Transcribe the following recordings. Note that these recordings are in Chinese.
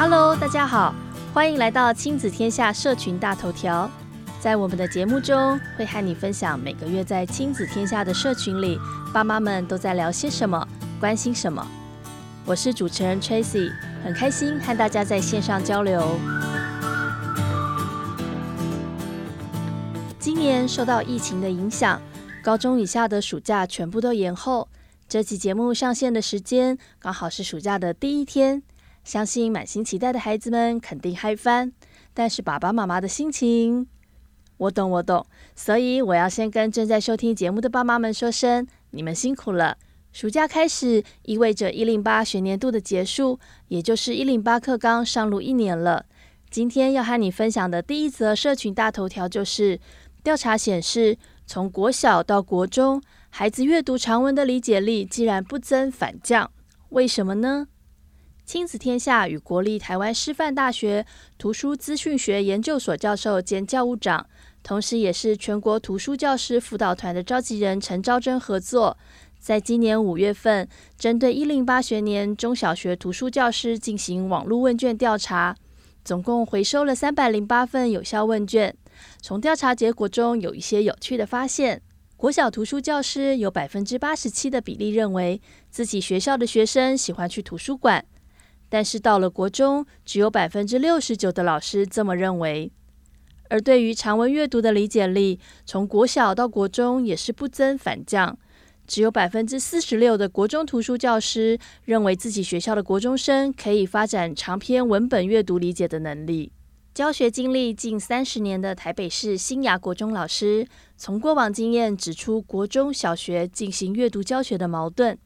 Hello，大家好，欢迎来到亲子天下社群大头条。在我们的节目中，会和你分享每个月在亲子天下的社群里，爸妈们都在聊些什么，关心什么。我是主持人 Tracy，很开心和大家在线上交流。今年受到疫情的影响，高中以下的暑假全部都延后。这期节目上线的时间刚好是暑假的第一天。相信满心期待的孩子们肯定嗨翻，但是爸爸妈妈的心情，我懂我懂，所以我要先跟正在收听节目的爸妈们说声，你们辛苦了。暑假开始意味着一零八学年度的结束，也就是一零八课纲上路一年了。今天要和你分享的第一则社群大头条就是，调查显示，从国小到国中，孩子阅读长文的理解力竟然不增反降，为什么呢？亲子天下与国立台湾师范大学图书资讯学研究所教授兼教务长，同时也是全国图书教师辅导团的召集人陈昭贞合作，在今年五月份，针对一零八学年中小学图书教师进行网络问卷调查，总共回收了三百零八份有效问卷。从调查结果中有一些有趣的发现：国小图书教师有百分之八十七的比例认为自己学校的学生喜欢去图书馆。但是到了国中，只有百分之六十九的老师这么认为。而对于长文阅读的理解力，从国小到国中也是不增反降，只有百分之四十六的国中图书教师认为自己学校的国中生可以发展长篇文本阅读理解的能力。教学经历近三十年的台北市新雅国中老师，从过往经验指出国中小学进行阅读教学的矛盾。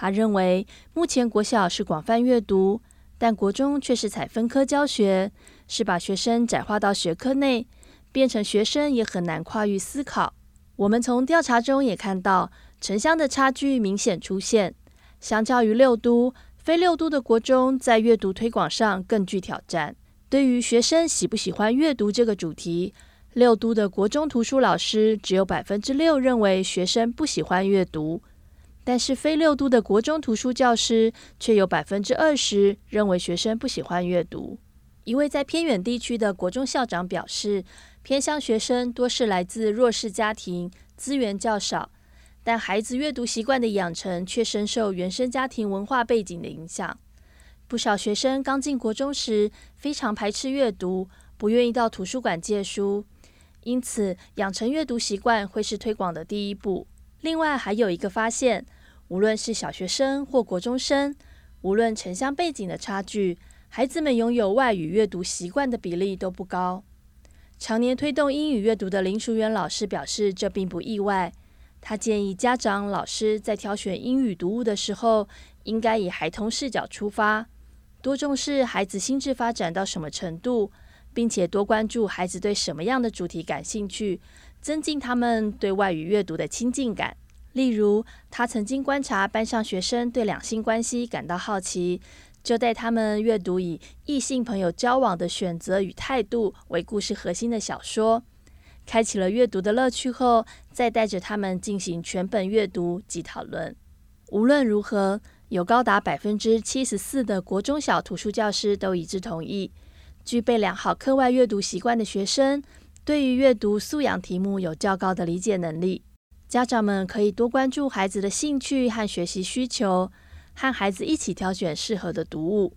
他认为，目前国小是广泛阅读，但国中却是采分科教学，是把学生窄化到学科内，变成学生也很难跨域思考。我们从调查中也看到，城乡的差距明显出现。相较于六都，非六都的国中在阅读推广上更具挑战。对于学生喜不喜欢阅读这个主题，六都的国中图书老师只有百分之六认为学生不喜欢阅读。但是非六都的国中图书教师却有百分之二十认为学生不喜欢阅读。一位在偏远地区的国中校长表示，偏乡学生多是来自弱势家庭，资源较少，但孩子阅读习惯的养成却深受原生家庭文化背景的影响。不少学生刚进国中时非常排斥阅读，不愿意到图书馆借书，因此养成阅读习惯会是推广的第一步。另外还有一个发现。无论是小学生或国中生，无论城乡背景的差距，孩子们拥有外语阅读习惯的比例都不高。常年推动英语阅读的林淑媛老师表示，这并不意外。他建议家长、老师在挑选英语读物的时候，应该以孩童视角出发，多重视孩子心智发展到什么程度，并且多关注孩子对什么样的主题感兴趣，增进他们对外语阅读的亲近感。例如，他曾经观察班上学生对两性关系感到好奇，就带他们阅读以异性朋友交往的选择与态度为故事核心的小说，开启了阅读的乐趣后，再带着他们进行全本阅读及讨论。无论如何，有高达百分之七十四的国中小图书教师都一致同意，具备良好课外阅读习惯的学生，对于阅读素养题目有较高的理解能力。家长们可以多关注孩子的兴趣和学习需求，和孩子一起挑选适合的读物。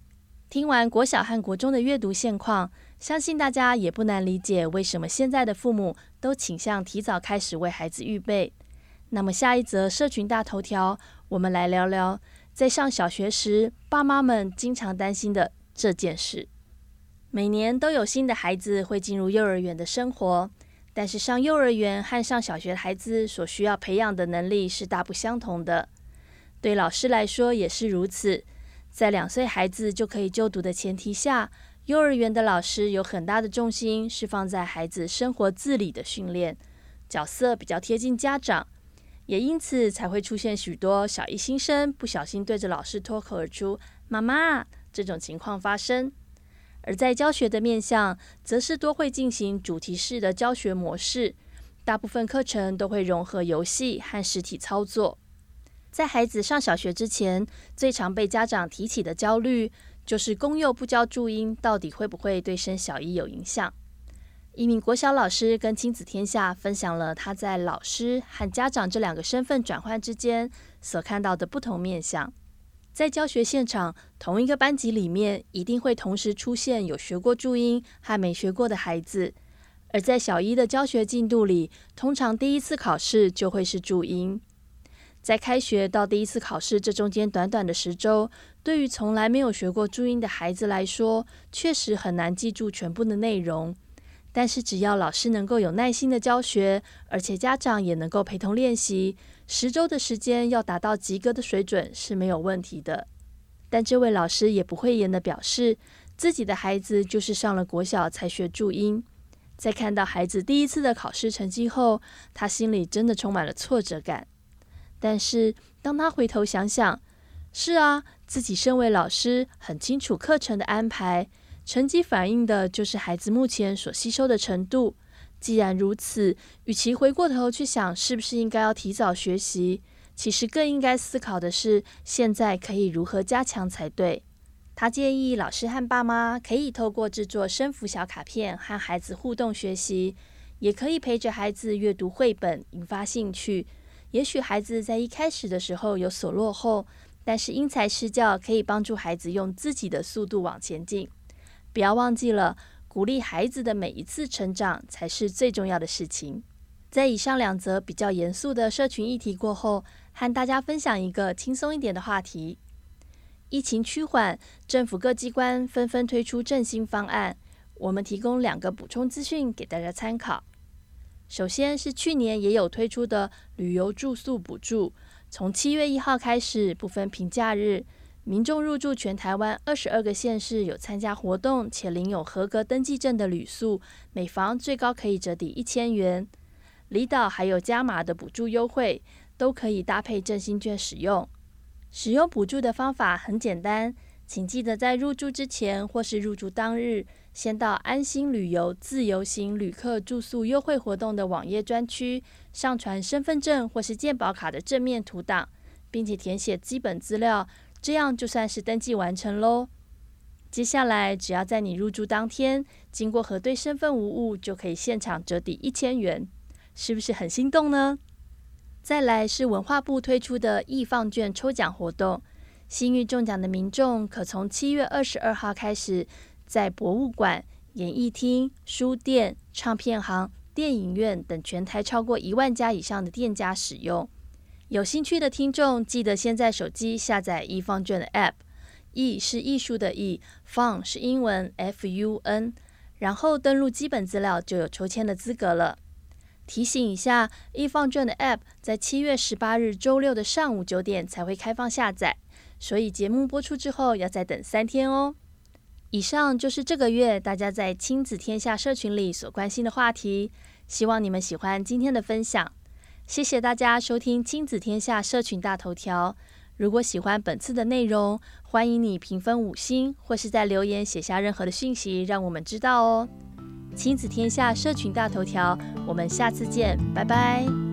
听完国小和国中的阅读现况，相信大家也不难理解为什么现在的父母都倾向提早开始为孩子预备。那么下一则社群大头条，我们来聊聊在上小学时爸妈们经常担心的这件事。每年都有新的孩子会进入幼儿园的生活。但是上幼儿园和上小学孩子所需要培养的能力是大不相同的，对老师来说也是如此。在两岁孩子就可以就读的前提下，幼儿园的老师有很大的重心是放在孩子生活自理的训练，角色比较贴近家长，也因此才会出现许多小一新生不小心对着老师脱口而出“妈妈”这种情况发生。而在教学的面向，则是多会进行主题式的教学模式，大部分课程都会融合游戏和实体操作。在孩子上小学之前，最常被家长提起的焦虑，就是公幼不教注音，到底会不会对升小一有影响？一名国小老师跟亲子天下分享了他在老师和家长这两个身份转换之间所看到的不同面向。在教学现场，同一个班级里面一定会同时出现有学过注音和没学过的孩子，而在小一的教学进度里，通常第一次考试就会是注音。在开学到第一次考试这中间短短的十周，对于从来没有学过注音的孩子来说，确实很难记住全部的内容。但是只要老师能够有耐心的教学，而且家长也能够陪同练习，十周的时间要达到及格的水准是没有问题的。但这位老师也不讳言的表示，自己的孩子就是上了国小才学注音。在看到孩子第一次的考试成绩后，他心里真的充满了挫折感。但是当他回头想想，是啊，自己身为老师，很清楚课程的安排。成绩反映的就是孩子目前所吸收的程度。既然如此，与其回过头去想是不是应该要提早学习，其实更应该思考的是现在可以如何加强才对。他建议老师和爸妈可以透过制作声符小卡片和孩子互动学习，也可以陪着孩子阅读绘本，引发兴趣。也许孩子在一开始的时候有所落后，但是因材施教可以帮助孩子用自己的速度往前进。不要忘记了，鼓励孩子的每一次成长才是最重要的事情。在以上两则比较严肃的社群议题过后，和大家分享一个轻松一点的话题。疫情趋缓，政府各机关纷纷推出振兴方案，我们提供两个补充资讯给大家参考。首先是去年也有推出的旅游住宿补助，从七月一号开始，不分平假日。民众入住全台湾二十二个县市有参加活动且领有合格登记证的旅宿，每房最高可以折抵一千元。离岛还有加码的补助优惠，都可以搭配振兴券使用。使用补助的方法很简单，请记得在入住之前或是入住当日，先到安心旅游自由行旅客住宿优惠活动的网页专区，上传身份证或是健保卡的正面图档，并且填写基本资料。这样就算是登记完成喽。接下来，只要在你入住当天经过核对身份无误，就可以现场折抵一千元，是不是很心动呢？再来是文化部推出的易放券抽奖活动，幸运中奖的民众可从七月二十二号开始，在博物馆、演艺厅、书店、唱片行、电影院等全台超过一万家以上的店家使用。有兴趣的听众，记得先在手机下载易放卷的 App，易是艺术的易放是英文 F U N，然后登录基本资料就有抽签的资格了。提醒一下，易放卷的 App 在七月十八日周六的上午九点才会开放下载，所以节目播出之后要再等三天哦。以上就是这个月大家在亲子天下社群里所关心的话题，希望你们喜欢今天的分享。谢谢大家收听亲子天下社群大头条。如果喜欢本次的内容，欢迎你评分五星，或是在留言写下任何的讯息，让我们知道哦。亲子天下社群大头条，我们下次见，拜拜。